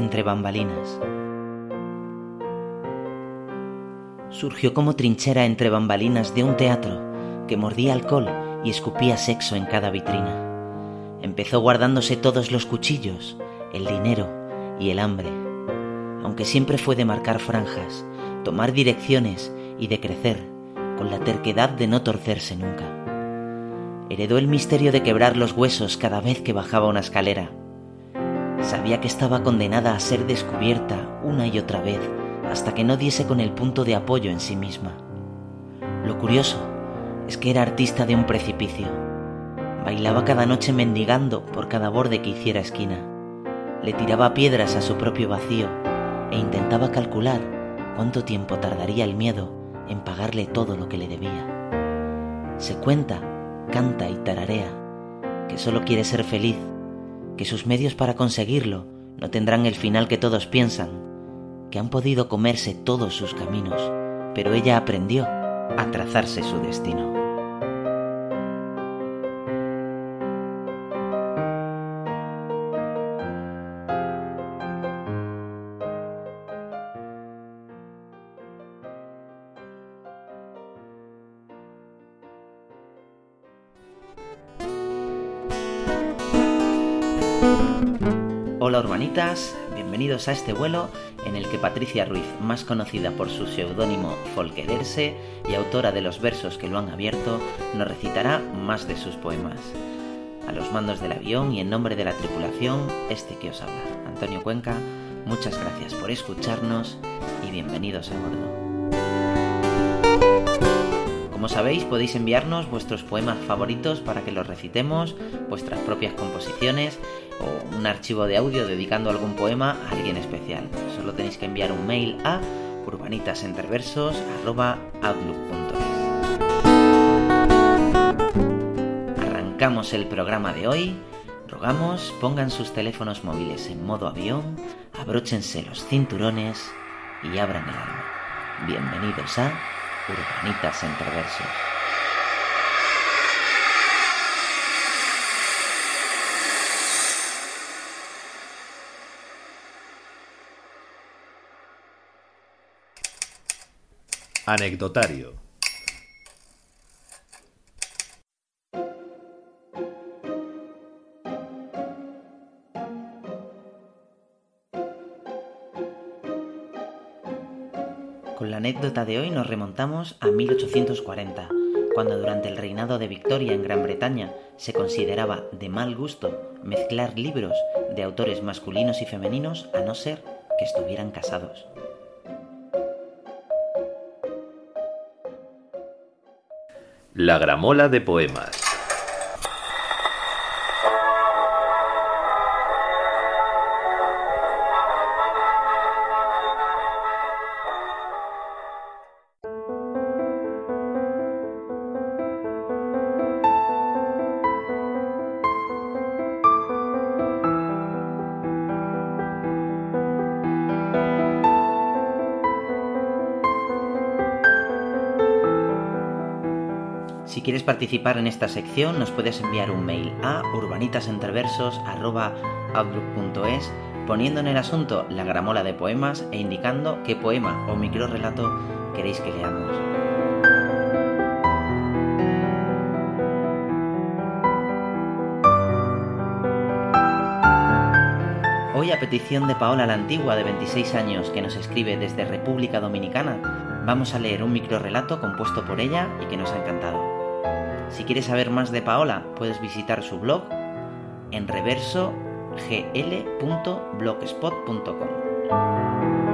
entre bambalinas. Surgió como trinchera entre bambalinas de un teatro que mordía alcohol y escupía sexo en cada vitrina. Empezó guardándose todos los cuchillos, el dinero y el hambre, aunque siempre fue de marcar franjas, tomar direcciones y de crecer, con la terquedad de no torcerse nunca. Heredó el misterio de quebrar los huesos cada vez que bajaba una escalera. Sabía que estaba condenada a ser descubierta una y otra vez hasta que no diese con el punto de apoyo en sí misma. Lo curioso es que era artista de un precipicio. Bailaba cada noche mendigando por cada borde que hiciera esquina. Le tiraba piedras a su propio vacío e intentaba calcular cuánto tiempo tardaría el miedo en pagarle todo lo que le debía. Se cuenta, canta y tararea que solo quiere ser feliz, que sus medios para conseguirlo no tendrán el final que todos piensan, que han podido comerse todos sus caminos, pero ella aprendió a trazarse su destino. Bienvenidos a este vuelo en el que Patricia Ruiz, más conocida por su seudónimo Folquererse y autora de los versos que lo han abierto, nos recitará más de sus poemas. A los mandos del avión y en nombre de la tripulación, este que os habla, Antonio Cuenca, muchas gracias por escucharnos y bienvenidos a bordo. Como sabéis, podéis enviarnos vuestros poemas favoritos para que los recitemos, vuestras propias composiciones o un archivo de audio dedicando algún poema a alguien especial. Solo tenéis que enviar un mail a urbanitasenterversos.outlook.es. Arrancamos el programa de hoy. Rogamos pongan sus teléfonos móviles en modo avión, abróchense los cinturones y abran el alma. Bienvenidos a Urbanitas Entreversos. Anecdotario. Con la anécdota de hoy nos remontamos a 1840, cuando durante el reinado de Victoria en Gran Bretaña se consideraba de mal gusto mezclar libros de autores masculinos y femeninos a no ser que estuvieran casados. La gramola de poemas. Quieres participar en esta sección, nos puedes enviar un mail a urbanitasenterversos.outlook.es poniendo en el asunto la gramola de poemas e indicando qué poema o microrelato queréis que leamos. Hoy, a petición de Paola la Antigua, de 26 años, que nos escribe desde República Dominicana, vamos a leer un microrelato compuesto por ella y que nos ha encantado. Si quieres saber más de Paola, puedes visitar su blog en reversogl.blogspot.com.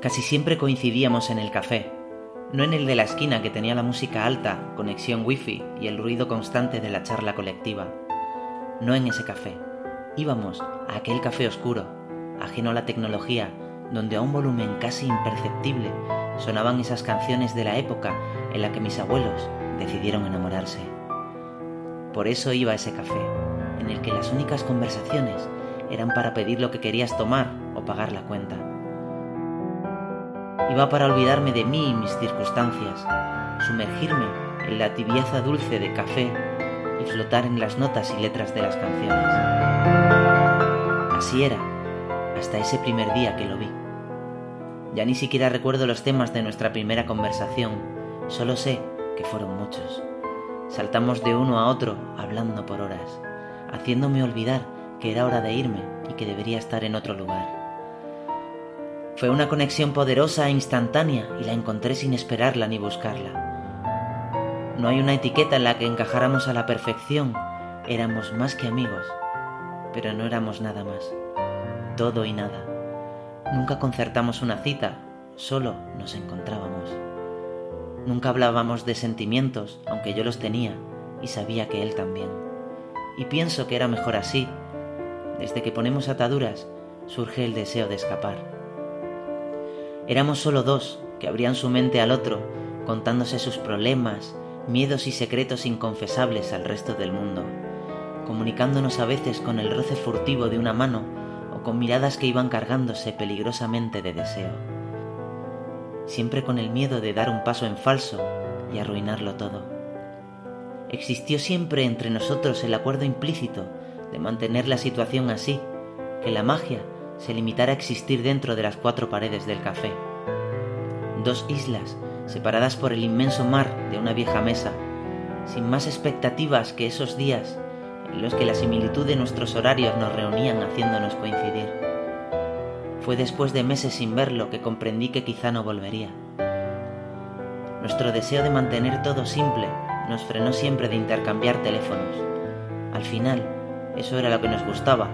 Casi siempre coincidíamos en el café, no en el de la esquina que tenía la música alta, conexión wifi y el ruido constante de la charla colectiva. No en ese café. Íbamos a aquel café oscuro, ajeno a la tecnología, donde a un volumen casi imperceptible sonaban esas canciones de la época en la que mis abuelos decidieron enamorarse. Por eso iba a ese café, en el que las únicas conversaciones eran para pedir lo que querías tomar o pagar la cuenta. Iba para olvidarme de mí y mis circunstancias, sumergirme en la tibieza dulce de café y flotar en las notas y letras de las canciones. Así era, hasta ese primer día que lo vi. Ya ni siquiera recuerdo los temas de nuestra primera conversación, solo sé que fueron muchos. Saltamos de uno a otro hablando por horas, haciéndome olvidar que era hora de irme y que debería estar en otro lugar. Fue una conexión poderosa e instantánea y la encontré sin esperarla ni buscarla. No hay una etiqueta en la que encajáramos a la perfección, éramos más que amigos, pero no éramos nada más, todo y nada. Nunca concertamos una cita, solo nos encontrábamos. Nunca hablábamos de sentimientos, aunque yo los tenía y sabía que él también. Y pienso que era mejor así. Desde que ponemos ataduras, surge el deseo de escapar. Éramos solo dos que abrían su mente al otro, contándose sus problemas, miedos y secretos inconfesables al resto del mundo, comunicándonos a veces con el roce furtivo de una mano o con miradas que iban cargándose peligrosamente de deseo siempre con el miedo de dar un paso en falso y arruinarlo todo. Existió siempre entre nosotros el acuerdo implícito de mantener la situación así, que la magia se limitara a existir dentro de las cuatro paredes del café. Dos islas separadas por el inmenso mar de una vieja mesa, sin más expectativas que esos días en los que la similitud de nuestros horarios nos reunían haciéndonos coincidir. Fue después de meses sin verlo que comprendí que quizá no volvería. Nuestro deseo de mantener todo simple nos frenó siempre de intercambiar teléfonos. Al final, eso era lo que nos gustaba,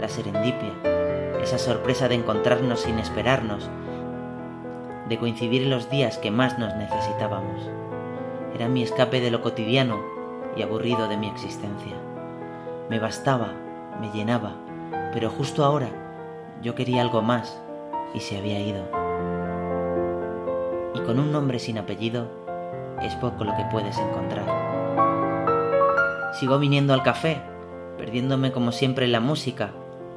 la serendipia, esa sorpresa de encontrarnos sin esperarnos, de coincidir en los días que más nos necesitábamos. Era mi escape de lo cotidiano y aburrido de mi existencia. Me bastaba, me llenaba, pero justo ahora yo quería algo más y se había ido. Y con un nombre sin apellido es poco lo que puedes encontrar. Sigo viniendo al café, perdiéndome como siempre en la música,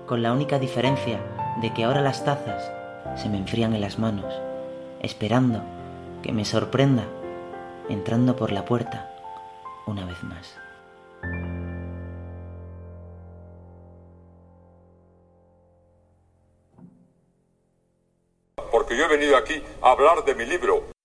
con la única diferencia de que ahora las tazas se me enfrían en las manos, esperando que me sorprenda entrando por la puerta una vez más. porque yo he venido aquí a hablar de mi libro.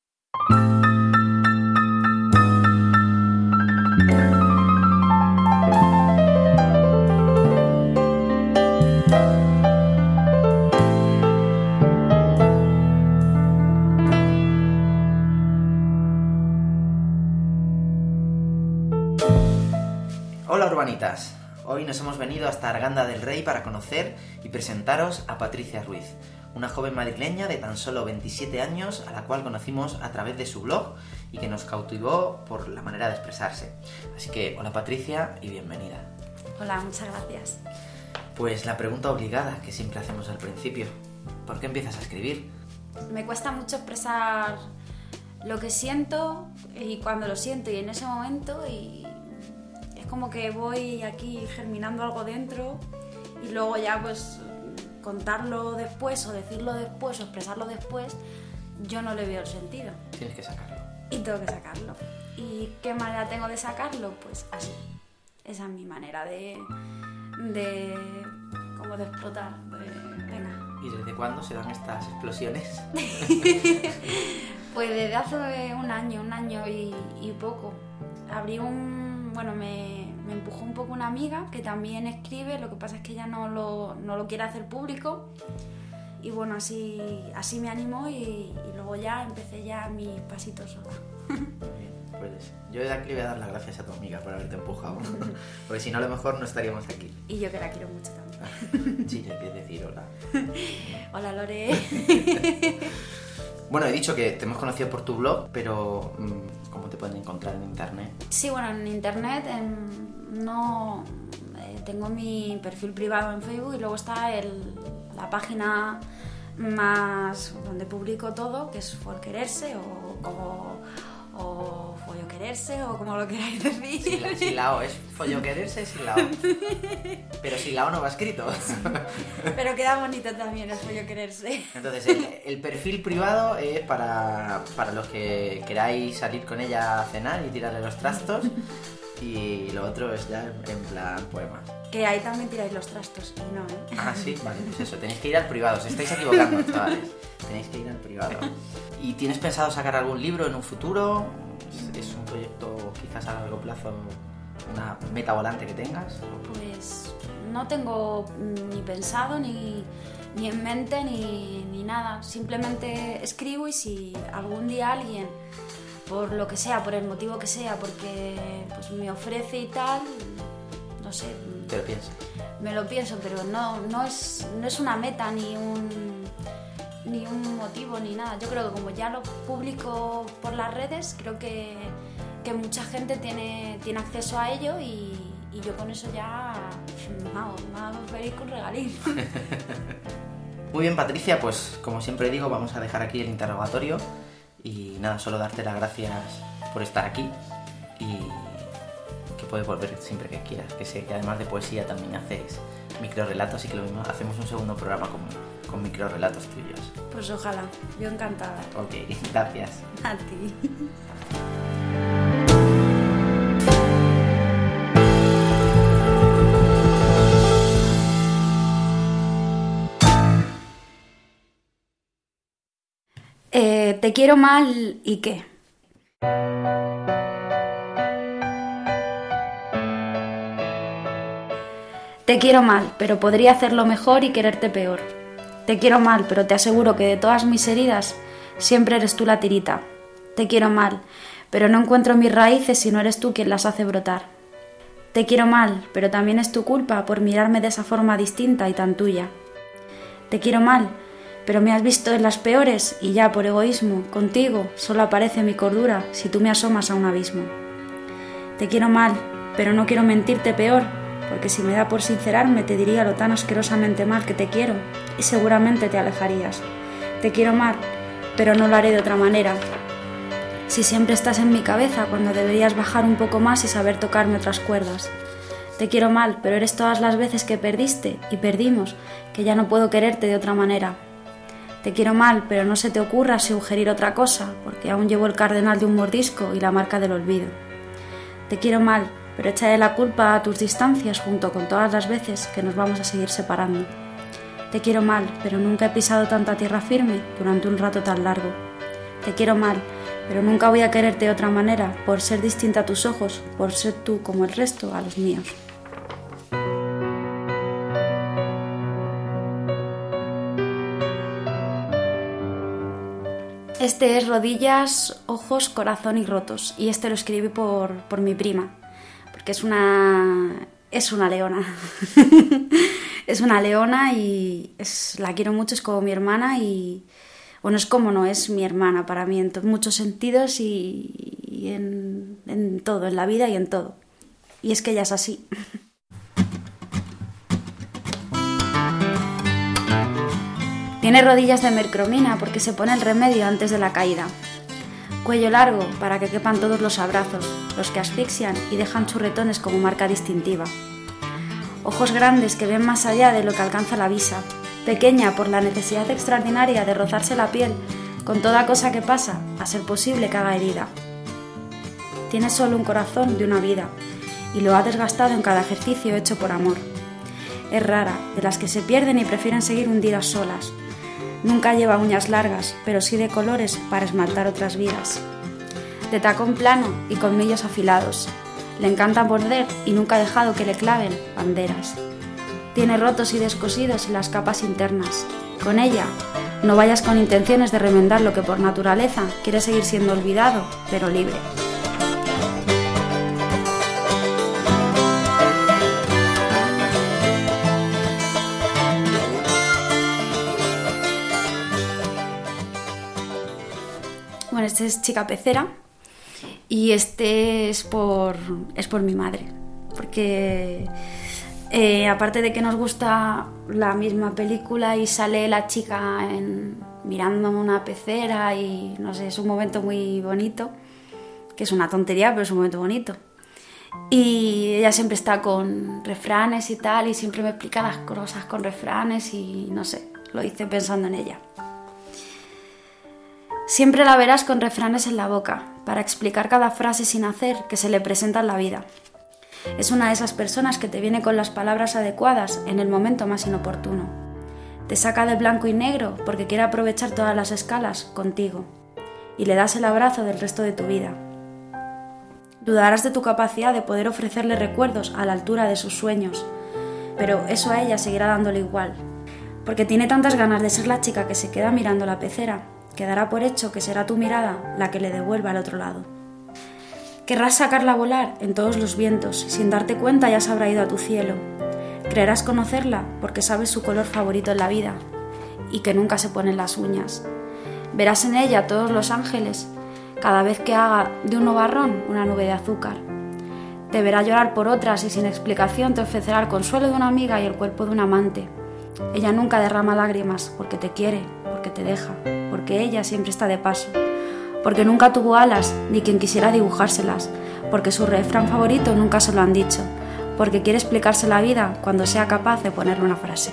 Urbanitas, hoy nos hemos venido hasta Arganda del Rey para conocer y presentaros a Patricia Ruiz, una joven madrileña de tan solo 27 años a la cual conocimos a través de su blog y que nos cautivó por la manera de expresarse. Así que, hola Patricia y bienvenida. Hola, muchas gracias. Pues la pregunta obligada que siempre hacemos al principio, ¿por qué empiezas a escribir? Me cuesta mucho expresar lo que siento y cuando lo siento y en ese momento y como que voy aquí germinando algo dentro y luego ya pues contarlo después o decirlo después o expresarlo después, yo no le veo el sentido. Tienes que sacarlo. Y tengo que sacarlo. ¿Y qué manera tengo de sacarlo? Pues así. Esa es mi manera de. de. como de explotar. venga. ¿Y desde cuándo se dan estas explosiones? pues desde hace un año, un año y, y poco. Abrí un. Bueno, me me empujó un poco una amiga que también escribe, lo que pasa es que ella no lo, no lo quiere hacer público. Y bueno, así, así me animó y, luego ya empecé ya mis pasitos sola. Pues yo de aquí voy a dar las gracias a tu amiga por haberte empujado, porque si no a lo mejor no estaríamos aquí. Y yo que la quiero mucho también. sí, ya quieres decir hola. hola Lore. bueno, he dicho que te hemos conocido por tu blog, pero mm, ¿cómo te pueden encontrar en internet? Sí, bueno, en internet no eh, tengo mi perfil privado en Facebook y luego está el, la página más donde publico todo, que es por quererse o como quererse o como lo queráis decir. Sin la, sin la O, es follo quererse sin la O. Pero sin la O no va escrito. Pero queda bonito también el follo quererse. Entonces, el, el perfil privado es para, para los que queráis salir con ella a cenar y tirarle los trastos. Y lo otro es ya en plan poemas. Que ahí también tiráis los trastos y no, ¿eh? Ah, sí, vale, pues eso, tenéis que ir al privado, os estáis equivocando, chavales. Tenéis que ir al privado. ¿Y tienes pensado sacar algún libro en un futuro? ¿Es un proyecto quizás a largo plazo, una meta volante que tengas? Pues no tengo ni pensado ni, ni en mente ni, ni nada. Simplemente escribo y si algún día alguien, por lo que sea, por el motivo que sea, porque pues me ofrece y tal, no sé, Te lo piensas. me lo pienso, pero no, no, es, no es una meta ni un, ni un motivo ni nada. Yo creo que como ya lo publico por las redes, creo que, que mucha gente tiene, tiene acceso a ello y, y yo con eso ya, vamos, me hago feliz con regalín. Muy bien, Patricia, pues como siempre digo, vamos a dejar aquí el interrogatorio. Y nada, solo darte las gracias por estar aquí. Y puedes volver siempre que quieras. Que sé que además de poesía también haces microrelatos y que lo mismo hacemos un segundo programa con, con microrelatos tuyos. Pues ojalá, yo encantada. Ok, gracias. A ti. Eh, te quiero mal y qué. Te quiero mal, pero podría hacerlo mejor y quererte peor. Te quiero mal, pero te aseguro que de todas mis heridas siempre eres tú la tirita. Te quiero mal, pero no encuentro mis raíces si no eres tú quien las hace brotar. Te quiero mal, pero también es tu culpa por mirarme de esa forma distinta y tan tuya. Te quiero mal, pero me has visto en las peores y ya por egoísmo, contigo solo aparece mi cordura si tú me asomas a un abismo. Te quiero mal, pero no quiero mentirte peor, porque si me da por sincerarme te diría lo tan asquerosamente mal que te quiero y seguramente te alejarías. Te quiero mal, pero no lo haré de otra manera. Si siempre estás en mi cabeza cuando deberías bajar un poco más y saber tocarme otras cuerdas. Te quiero mal, pero eres todas las veces que perdiste y perdimos, que ya no puedo quererte de otra manera. Te quiero mal, pero no se te ocurra sugerir otra cosa, porque aún llevo el cardenal de un mordisco y la marca del olvido. Te quiero mal, pero échale la culpa a tus distancias junto con todas las veces que nos vamos a seguir separando. Te quiero mal, pero nunca he pisado tanta tierra firme durante un rato tan largo. Te quiero mal, pero nunca voy a quererte de otra manera, por ser distinta a tus ojos, por ser tú como el resto a los míos. Este es rodillas, ojos, corazón y rotos. Y este lo escribí por, por mi prima, porque es una, es una leona. es una leona y es, la quiero mucho, es como mi hermana y, bueno, es como no, es mi hermana para mí en muchos sentidos y, y en, en todo, en la vida y en todo. Y es que ella es así. Tiene rodillas de mercromina porque se pone el remedio antes de la caída. Cuello largo para que quepan todos los abrazos, los que asfixian y dejan churretones como marca distintiva. Ojos grandes que ven más allá de lo que alcanza la vista. Pequeña por la necesidad extraordinaria de rozarse la piel con toda cosa que pasa, a ser posible que haga herida. Tiene solo un corazón de una vida y lo ha desgastado en cada ejercicio hecho por amor. Es rara, de las que se pierden y prefieren seguir hundidas solas. Nunca lleva uñas largas, pero sí de colores para esmaltar otras vidas. De tacón plano y colmillos afilados. Le encanta morder y nunca ha dejado que le claven banderas. Tiene rotos y descosidos las capas internas. Con ella, no vayas con intenciones de remendar lo que por naturaleza quiere seguir siendo olvidado, pero libre. Este es Chica Pecera y este es por, es por mi madre, porque Eh, aparte de que nos gusta la misma película y sale la chica en- mirando una pecera y no sé, es un momento muy bonito, que es una tontería, pero es un momento bonito. Y ella siempre está con refranes y tal, y siempre me explica las cosas con refranes y no sé, lo hice pensando en ella. Siempre la verás con refranes en la boca, para explicar cada frase sin hacer que se le presenta en la vida. Es una de esas personas que te viene con las palabras adecuadas en el momento más inoportuno. Te saca del blanco y negro porque quiere aprovechar todas las escalas contigo. Y le das el abrazo del resto de tu vida. Dudarás de tu capacidad de poder ofrecerle recuerdos a la altura de sus sueños, pero eso a ella seguirá dándole igual, porque tiene tantas ganas de ser la chica que se queda mirando la pecera, que dará por hecho que será tu mirada la que le devuelva al otro lado. Querrás sacarla a volar en todos los vientos, sin darte cuenta ya se habrá ido a tu cielo. Creerás conocerla porque sabes su color favorito en la vida y que nunca se ponen las uñas. Verás en ella todos los ángeles cada vez que haga de un nubarrón una nube de azúcar. Te verá llorar por otras y sin explicación te ofrecerá el consuelo de una amiga y el cuerpo de un amante. Ella nunca derrama lágrimas porque te quiere, porque te deja, porque ella siempre está de paso, porque nunca tuvo alas ni quien quisiera dibujárselas, porque su refrán favorito nunca se lo han dicho, porque quiere explicarse la vida cuando sea capaz de ponerle una frase.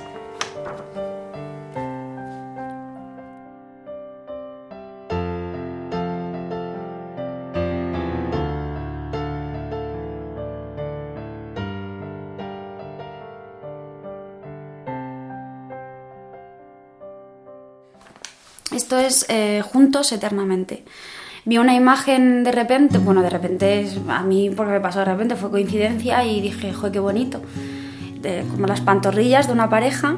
Eh, Juntos Eternamente. Vi una imagen de repente, bueno, de repente, a mí porque me pasó de repente, fue coincidencia y dije, joder, qué bonito. De- como las pantorrillas de una pareja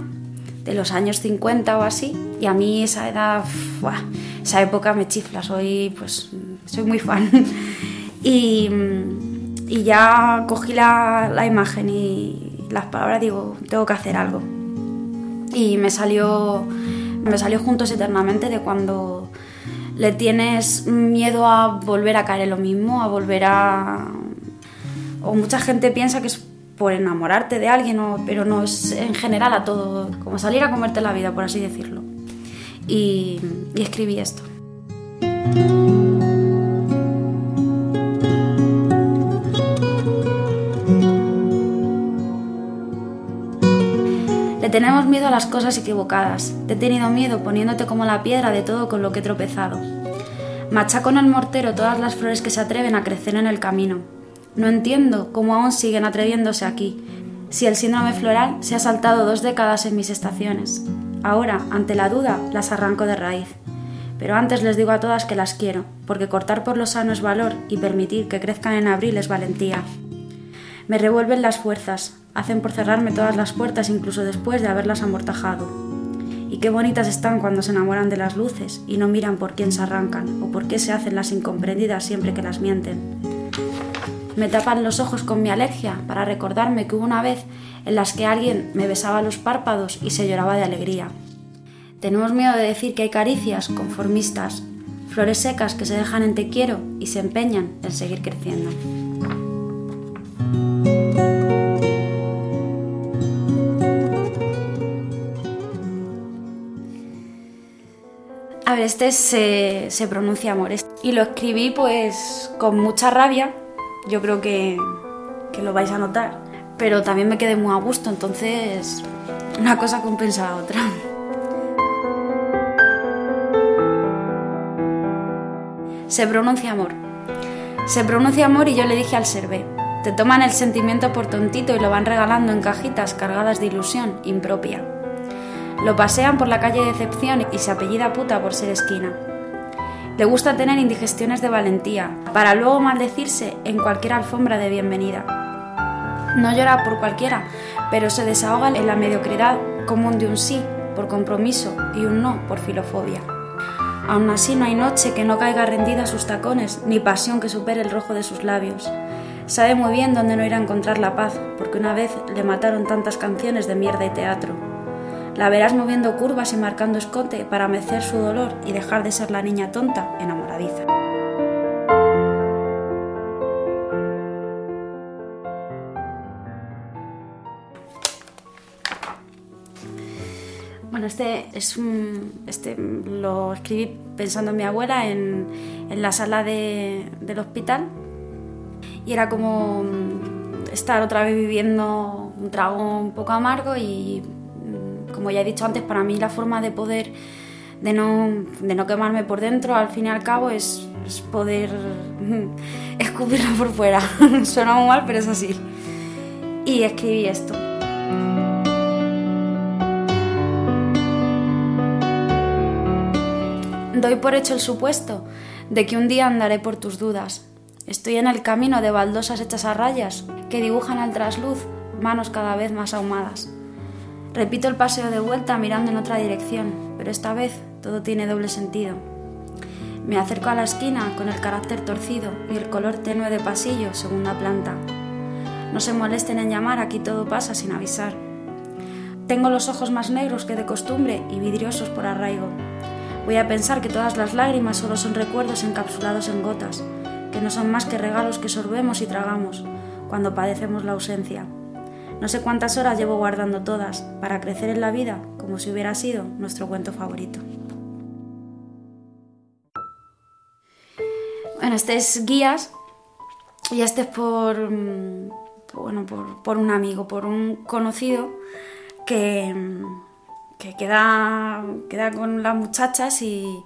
de los años 50 o así. Y a mí esa edad, buah, esa época me chifla, soy, pues, soy muy fan. y, y ya cogí la, la imagen y las palabras, digo, tengo que hacer algo y me salió me salió juntos eternamente de cuando le tienes miedo a volver a caer en lo mismo, a volver a o mucha gente piensa que es por enamorarte de alguien, pero no es en general a todo, como salir a comerte la vida, por así decirlo. Y escribí esto. Tenemos miedo a las cosas equivocadas. Te he tenido miedo poniéndote como la piedra de todo con lo que he tropezado. Machaco en el mortero todas las flores que se atreven a crecer en el camino. No entiendo cómo aún siguen atreviéndose aquí, si el síndrome floral se ha saltado dos décadas en mis estaciones. Ahora, ante la duda, las arranco de raíz. Pero antes les digo a todas que las quiero, porque cortar por lo sano es valor y permitir que crezcan en abril es valentía. Me revuelven las fuerzas, hacen por cerrarme todas las puertas incluso después de haberlas amortajado. Y qué bonitas están cuando se enamoran de las luces y no miran por quién se arrancan o por qué se hacen las incomprendidas siempre que las mienten. Me tapan los ojos con mi alergia para recordarme que hubo una vez en las que alguien me besaba los párpados y se lloraba de alegría. Tenemos miedo de decir que hay caricias conformistas, flores secas que se dejan en te quiero y se empeñan en seguir creciendo. Este se, se pronuncia amor. Y lo escribí pues con mucha rabia. Yo creo que, que lo vais a notar. Pero también me quedé muy a gusto, entonces una cosa compensa a la otra. Se pronuncia amor. Se pronuncia amor y yo le dije al servé. Te toman el sentimiento por tontito y lo van regalando en cajitas cargadas de ilusión impropia. Lo pasean por la calle Decepción y se apellida puta por ser esquina. Le gusta tener indigestiones de valentía, para luego maldecirse en cualquier alfombra de bienvenida. No llora por cualquiera, pero se desahoga en la mediocridad común de un sí por compromiso y un no por filofobia. Aún así no hay noche que no caiga rendida a sus tacones, ni pasión que supere el rojo de sus labios. Sabe muy bien dónde no ir a encontrar la paz, porque una vez le mataron tantas canciones de mierda y teatro. La verás moviendo curvas y marcando escote para mecer su dolor y dejar de ser la niña tonta enamoradiza. Bueno, este es un, este lo escribí pensando en mi abuela en, en la sala de- del hospital y era como estar otra vez viviendo un trago un poco amargo y como ya he dicho antes, para mí la forma de poder, de no, de no quemarme por dentro, al fin y al cabo, es, poder escupirlo por fuera. Suena muy mal, pero es así. Y escribí esto. Doy por hecho el supuesto de que un día andaré por tus dudas. Estoy en el camino de baldosas hechas a rayas que dibujan al trasluz manos cada vez más ahumadas. Repito el paseo de vuelta mirando en otra dirección, pero esta vez todo tiene doble sentido. Me acerco a la esquina con el carácter torcido y el color tenue de pasillo, segunda planta. No se molesten en llamar, aquí todo pasa sin avisar. Tengo los ojos más negros que de costumbre y vidriosos por arraigo. Voy a pensar que todas las lágrimas solo son recuerdos encapsulados en gotas, que no son más que regalos que sorbemos y tragamos cuando padecemos la ausencia. No sé cuántas horas llevo guardando todas para crecer en la vida como si hubiera sido nuestro cuento favorito. Bueno, este es Guías y este es por, mm, bueno, por, por un amigo, por un conocido que, mm, que queda, queda con las muchachas y,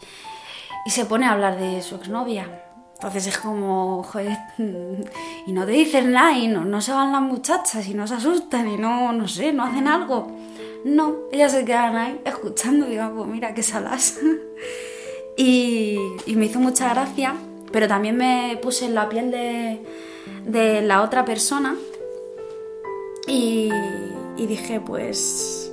y se pone a hablar de su exnovia. Entonces es como, joder, y no te dicen nada y no, no se van las muchachas y no se asustan y no, no sé, no hacen algo. No, ellas se quedan ahí escuchando digo, pues mira qué salas. y, y me hizo mucha gracia, pero también me puse en la piel de, de la otra persona y dije, pues,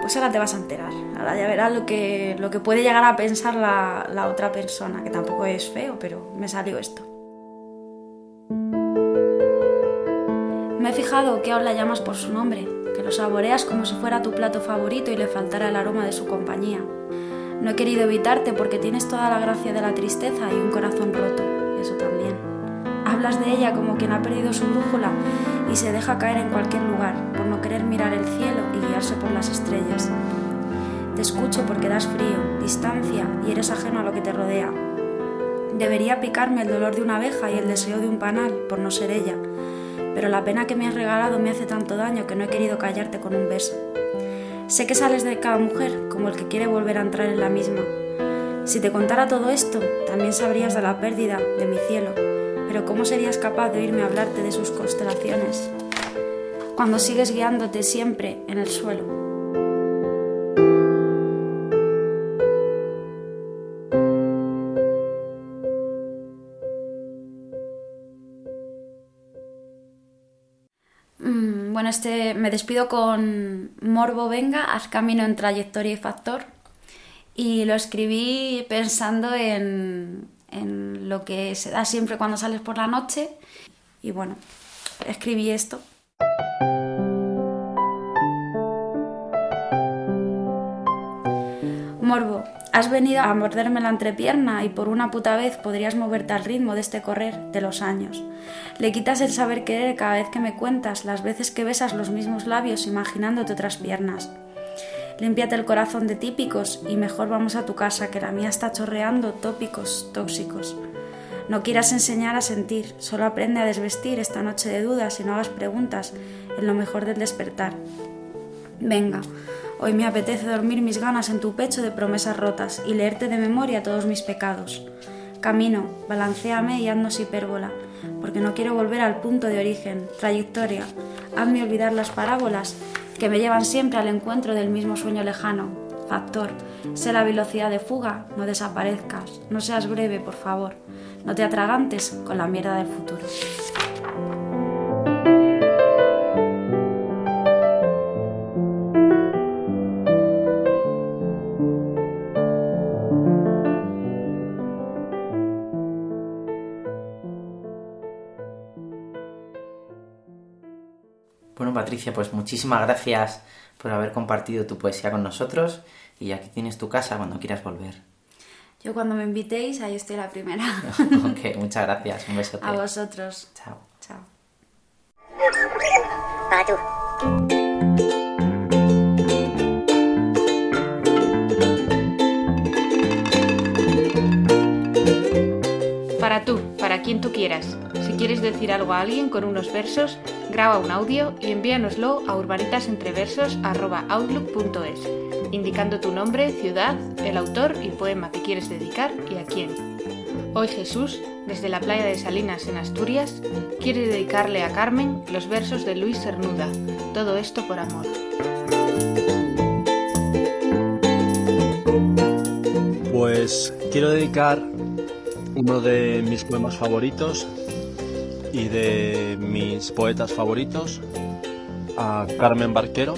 pues ahora te vas a enterar. Ahora ya verás lo que, lo que puede llegar a pensar la, la otra persona, que tampoco es feo, pero me salió esto. Me he fijado que aún la llamas por su nombre, que lo saboreas como si fuera tu plato favorito y le faltara el aroma de su compañía. No he querido evitarte porque tienes toda la gracia de la tristeza y un corazón roto, eso también. Hablas de ella como quien ha perdido su brújula y se deja caer en cualquier lugar por no querer mirar el cielo y guiarse por las estrellas. Te escucho porque das frío, distancia y eres ajeno a lo que te rodea. Debería picarme el dolor de una abeja y el deseo de un panal por no ser ella, pero la pena que me has regalado me hace tanto daño que no he querido callarte con un beso. Sé que sales de cada mujer como el que quiere volver a entrar en la misma. Si te contara todo esto, también sabrías de la pérdida de mi cielo, pero ¿cómo serías capaz de oírme hablarte de sus constelaciones? Cuando sigues guiándote siempre en el suelo. Mm, Bueno, este me despido con Morbo Venga, haz camino en trayectoria y factor. Y lo escribí pensando en, en lo que se da siempre cuando sales por la noche. Y bueno, escribí esto. Morbo, has venido a morderme la entrepierna y por una puta vez podrías moverte al ritmo de este correr de los años. Le quitas el saber querer cada vez que me cuentas las veces que besas los mismos labios imaginándote otras piernas. Límpiate el corazón de típicos y mejor vamos a tu casa que la mía está chorreando tópicos tóxicos. No quieras enseñar a sentir, solo aprende a desvestir esta noche de dudas y no hagas preguntas en lo mejor del despertar. Venga, hoy me apetece dormir mis ganas en tu pecho de promesas rotas y leerte de memoria todos mis pecados. Camino, balanceame y haznos hipérbola, porque no quiero volver al punto de origen, trayectoria. Hazme olvidar las parábolas que me llevan siempre al encuentro del mismo sueño lejano. Factor, sé la velocidad de fuga, no desaparezcas, no seas breve, por favor, no te atragantes con la mierda del futuro. Pues muchísimas gracias por haber compartido tu poesía con nosotros y aquí tienes tu casa cuando quieras volver. Yo cuando me invitéis, ahí estoy la primera. ok, muchas gracias. Un beso A vosotros. Chao. Chao. Para tú, para quien tú quieras quieres decir algo a alguien con unos versos, graba un audio y envíanoslo a urbanitasentreversos.outlook.es, indicando tu nombre, ciudad, el autor y poema que quieres dedicar y a quién. Hoy Jesús, desde la playa de Salinas en Asturias, quiere dedicarle a Carmen los versos de Luis Cernuda, todo esto por amor. Pues quiero dedicar uno de mis poemas favoritos y de mis poetas favoritos a Carmen Barquero,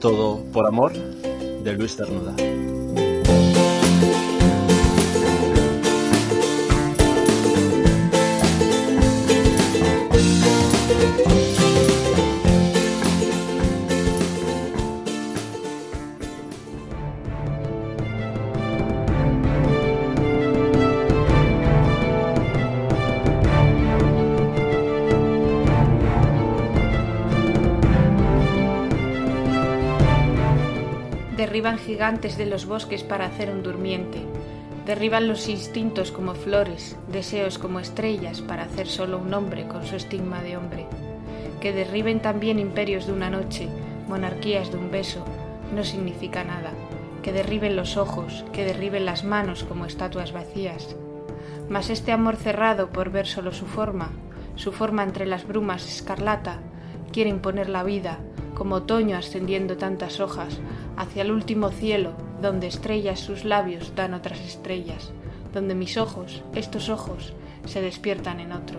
Todo por Amor, de Luis Cernuda. Derriban gigantes de los bosques para hacer un durmiente. Derriban los instintos como flores, deseos como estrellas para hacer solo un hombre con su estigma de hombre. Que derriben también imperios de una noche, monarquías de un beso, no significa nada. Que derriben los ojos, que derriben las manos como estatuas vacías. Mas este amor cerrado por ver solo su forma, su forma entre las brumas escarlata, quiere imponer la vida, como otoño ascendiendo tantas hojas, hacia el último cielo, donde estrellas sus labios dan otras estrellas, donde mis ojos, estos ojos, se despiertan en otro.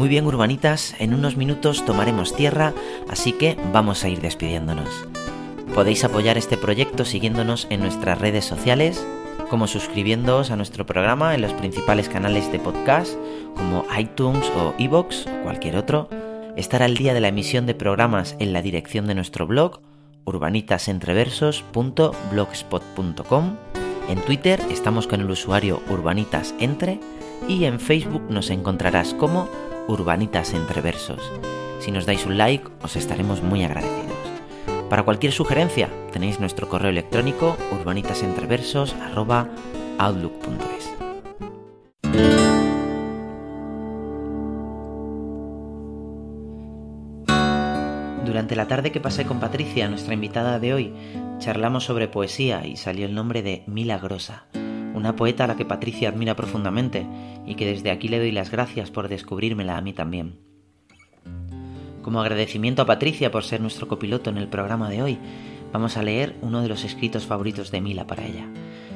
Muy bien, urbanitas, en unos minutos tomaremos tierra, así que vamos a ir despidiéndonos. Podéis apoyar este proyecto siguiéndonos en nuestras redes sociales, como suscribiéndoos a nuestro programa en los principales canales de podcast, como iTunes o iVoox o cualquier otro, estar al día de la emisión de programas en la dirección de nuestro blog, urbanitasentreversos.blogspot.com, en Twitter estamos con el usuario urbanitasentre y en Facebook nos encontrarás como Urbanitas Entre Versos. Si nos dais un like, os estaremos muy agradecidos. Para cualquier sugerencia, tenéis nuestro correo electrónico urbanitasentreversos.outlook.es. Durante la tarde que pasé con Patricia, nuestra invitada de hoy, charlamos sobre poesía y salió el nombre de Milagrosa, una poeta a la que Patricia admira profundamente y que desde aquí le doy las gracias por descubrírmela a mí también. Como agradecimiento a Patricia por ser nuestro copiloto en el programa de hoy, vamos a leer uno de los escritos favoritos de Mila para ella.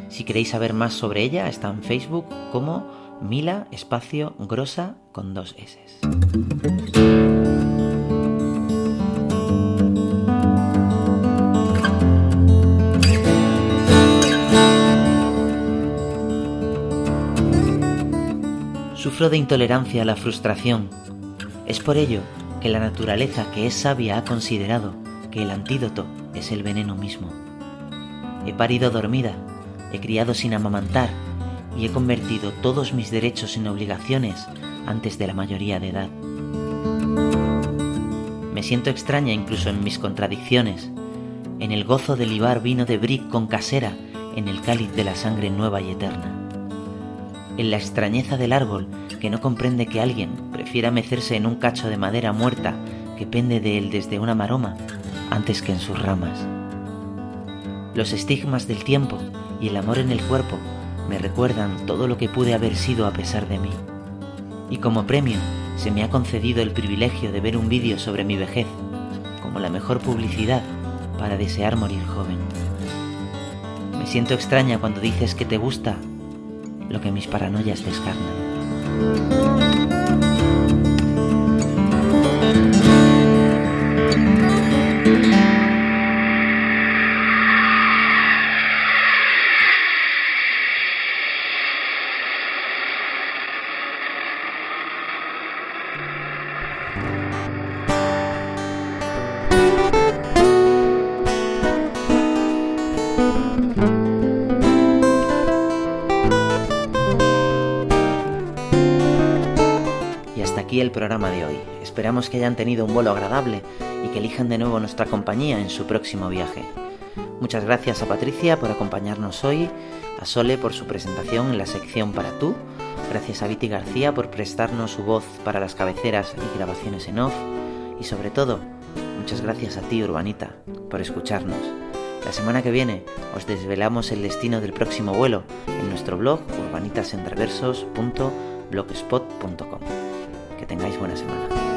Si queréis saber más sobre ella, está en Facebook como Mila Espacio Grosa con dos S. De intolerancia a la frustración. Es por ello que la naturaleza que es sabia ha considerado que el antídoto es el veneno mismo. He parido dormida, he criado sin amamantar y he convertido todos mis derechos en obligaciones antes de la mayoría de edad. Me siento extraña incluso en mis contradicciones, en el gozo de libar vino de brick con casera en el cáliz de la sangre nueva y eterna en la extrañeza del árbol que no comprende que alguien prefiera mecerse en un cacho de madera muerta que pende de él desde una maroma antes que en sus ramas. Los estigmas del tiempo y el amor en el cuerpo me recuerdan todo lo que pude haber sido a pesar de mí. Y como premio se me ha concedido el privilegio de ver un vídeo sobre mi vejez, como la mejor publicidad para desear morir joven. Me siento extraña cuando dices que te gusta lo que mis paranoias descarnan. El programa de hoy. Esperamos que hayan tenido un vuelo agradable y que elijan de nuevo nuestra compañía en su próximo viaje. Muchas gracias a Patricia por acompañarnos hoy, a Sole por su presentación en la sección Para tú, gracias a Viti García por prestarnos su voz para las cabeceras y grabaciones en off, y sobre todo, muchas gracias a ti, Urbanita, por escucharnos. La semana que viene os desvelamos el destino del próximo vuelo en nuestro blog urbanitasentreversos.blogspot.com. Tengáis buena semana.